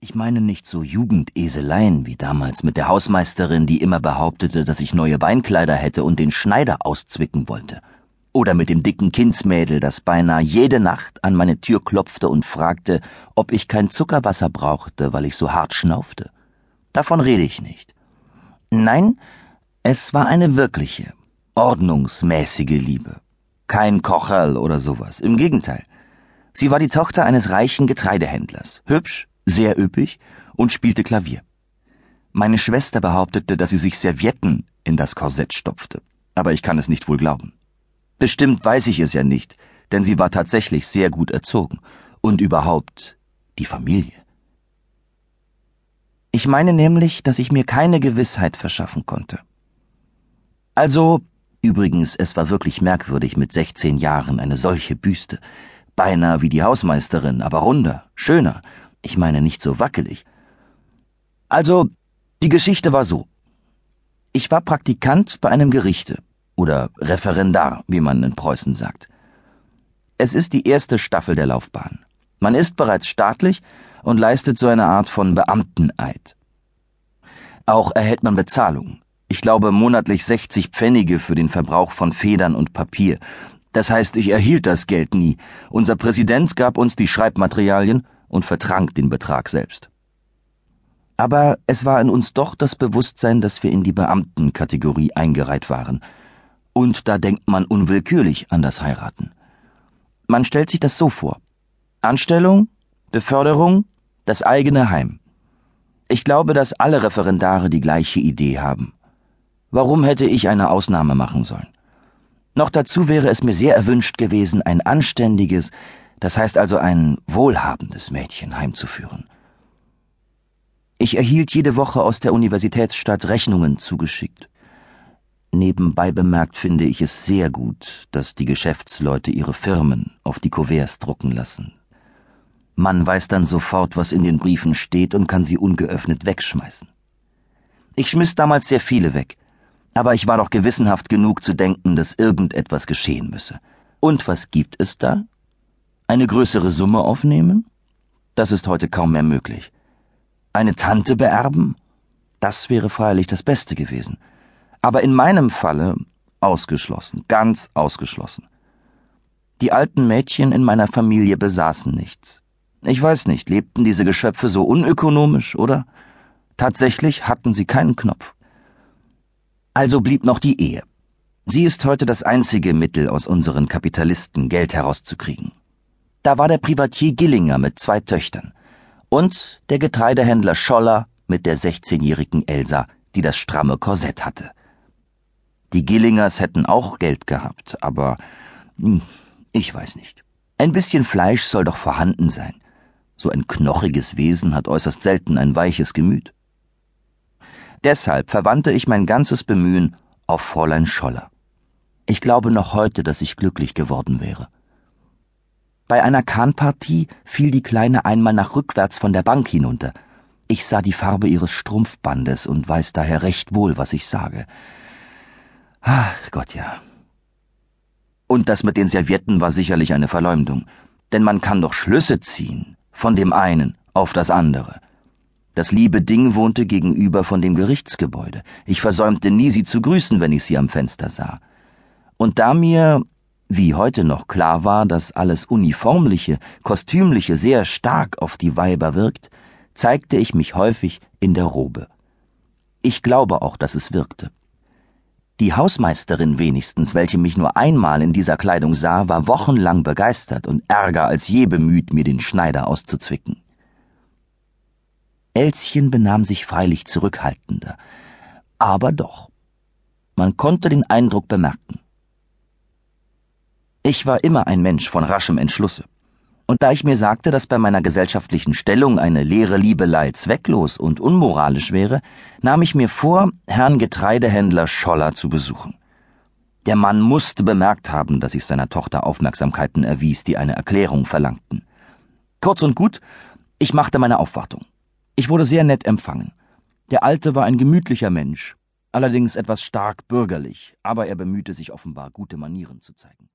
Ich meine nicht so Jugendeseleien wie damals mit der Hausmeisterin, die immer behauptete, dass ich neue Beinkleider hätte und den Schneider auszwicken wollte. Oder mit dem dicken Kindsmädel, das beinahe jede Nacht an meine Tür klopfte und fragte, ob ich kein Zuckerwasser brauchte, weil ich so hart schnaufte. Davon rede ich nicht. Nein, es war eine wirkliche, ordnungsmäßige Liebe. Kein Kocherl oder sowas. Im Gegenteil. Sie war die Tochter eines reichen Getreidehändlers. Hübsch, sehr üppig und spielte Klavier. Meine Schwester behauptete, dass sie sich Servietten in das Korsett stopfte, aber ich kann es nicht wohl glauben. Bestimmt weiß ich es ja nicht, denn sie war tatsächlich sehr gut erzogen und überhaupt die Familie. Ich meine nämlich, dass ich mir keine Gewissheit verschaffen konnte. Also, übrigens, es war wirklich merkwürdig mit 16 Jahren eine solche Büste, beinahe wie die Hausmeisterin, aber runder, schöner ich meine nicht so wackelig. Also, die Geschichte war so. Ich war Praktikant bei einem Gerichte oder Referendar, wie man in Preußen sagt. Es ist die erste Staffel der Laufbahn. Man ist bereits staatlich und leistet so eine Art von Beamteneid. Auch erhält man Bezahlung. Ich glaube monatlich 60 Pfennige für den Verbrauch von Federn und Papier. Das heißt, ich erhielt das Geld nie. Unser Präsident gab uns die Schreibmaterialien und vertrank den Betrag selbst. Aber es war in uns doch das Bewusstsein, dass wir in die Beamtenkategorie eingereiht waren. Und da denkt man unwillkürlich an das Heiraten. Man stellt sich das so vor. Anstellung, Beförderung, das eigene Heim. Ich glaube, dass alle Referendare die gleiche Idee haben. Warum hätte ich eine Ausnahme machen sollen? Noch dazu wäre es mir sehr erwünscht gewesen, ein anständiges, das heißt also ein wohlhabendes Mädchen heimzuführen. Ich erhielt jede Woche aus der Universitätsstadt Rechnungen zugeschickt. Nebenbei bemerkt finde ich es sehr gut, dass die Geschäftsleute ihre Firmen auf die Kuverts drucken lassen. Man weiß dann sofort, was in den Briefen steht und kann sie ungeöffnet wegschmeißen. Ich schmiss damals sehr viele weg, aber ich war doch gewissenhaft genug zu denken, dass irgendetwas geschehen müsse. Und was gibt es da? Eine größere Summe aufnehmen? Das ist heute kaum mehr möglich. Eine Tante beerben? Das wäre freilich das Beste gewesen. Aber in meinem Falle ausgeschlossen, ganz ausgeschlossen. Die alten Mädchen in meiner Familie besaßen nichts. Ich weiß nicht, lebten diese Geschöpfe so unökonomisch, oder? Tatsächlich hatten sie keinen Knopf. Also blieb noch die Ehe. Sie ist heute das einzige Mittel, aus unseren Kapitalisten Geld herauszukriegen. Da war der Privatier Gillinger mit zwei Töchtern und der Getreidehändler Scholler mit der 16-jährigen Elsa, die das stramme Korsett hatte. Die Gillingers hätten auch Geld gehabt, aber hm, ich weiß nicht. Ein bisschen Fleisch soll doch vorhanden sein. So ein knochiges Wesen hat äußerst selten ein weiches Gemüt. Deshalb verwandte ich mein ganzes Bemühen auf Fräulein Scholler. Ich glaube noch heute, dass ich glücklich geworden wäre. Bei einer Kahnpartie fiel die Kleine einmal nach rückwärts von der Bank hinunter. Ich sah die Farbe ihres Strumpfbandes und weiß daher recht wohl, was ich sage. Ach Gott ja. Und das mit den Servietten war sicherlich eine Verleumdung, denn man kann doch Schlüsse ziehen von dem einen auf das andere. Das liebe Ding wohnte gegenüber von dem Gerichtsgebäude. Ich versäumte nie, sie zu grüßen, wenn ich sie am Fenster sah. Und da mir wie heute noch klar war, dass alles Uniformliche, Kostümliche sehr stark auf die Weiber wirkt, zeigte ich mich häufig in der Robe. Ich glaube auch, dass es wirkte. Die Hausmeisterin wenigstens, welche mich nur einmal in dieser Kleidung sah, war wochenlang begeistert und ärger als je bemüht, mir den Schneider auszuzwicken. Elschen benahm sich freilich zurückhaltender, aber doch. Man konnte den Eindruck bemerken. Ich war immer ein Mensch von raschem Entschlusse. Und da ich mir sagte, dass bei meiner gesellschaftlichen Stellung eine leere Liebelei zwecklos und unmoralisch wäre, nahm ich mir vor, Herrn Getreidehändler Scholler zu besuchen. Der Mann musste bemerkt haben, dass ich seiner Tochter Aufmerksamkeiten erwies, die eine Erklärung verlangten. Kurz und gut, ich machte meine Aufwartung. Ich wurde sehr nett empfangen. Der Alte war ein gemütlicher Mensch, allerdings etwas stark bürgerlich, aber er bemühte sich offenbar, gute Manieren zu zeigen.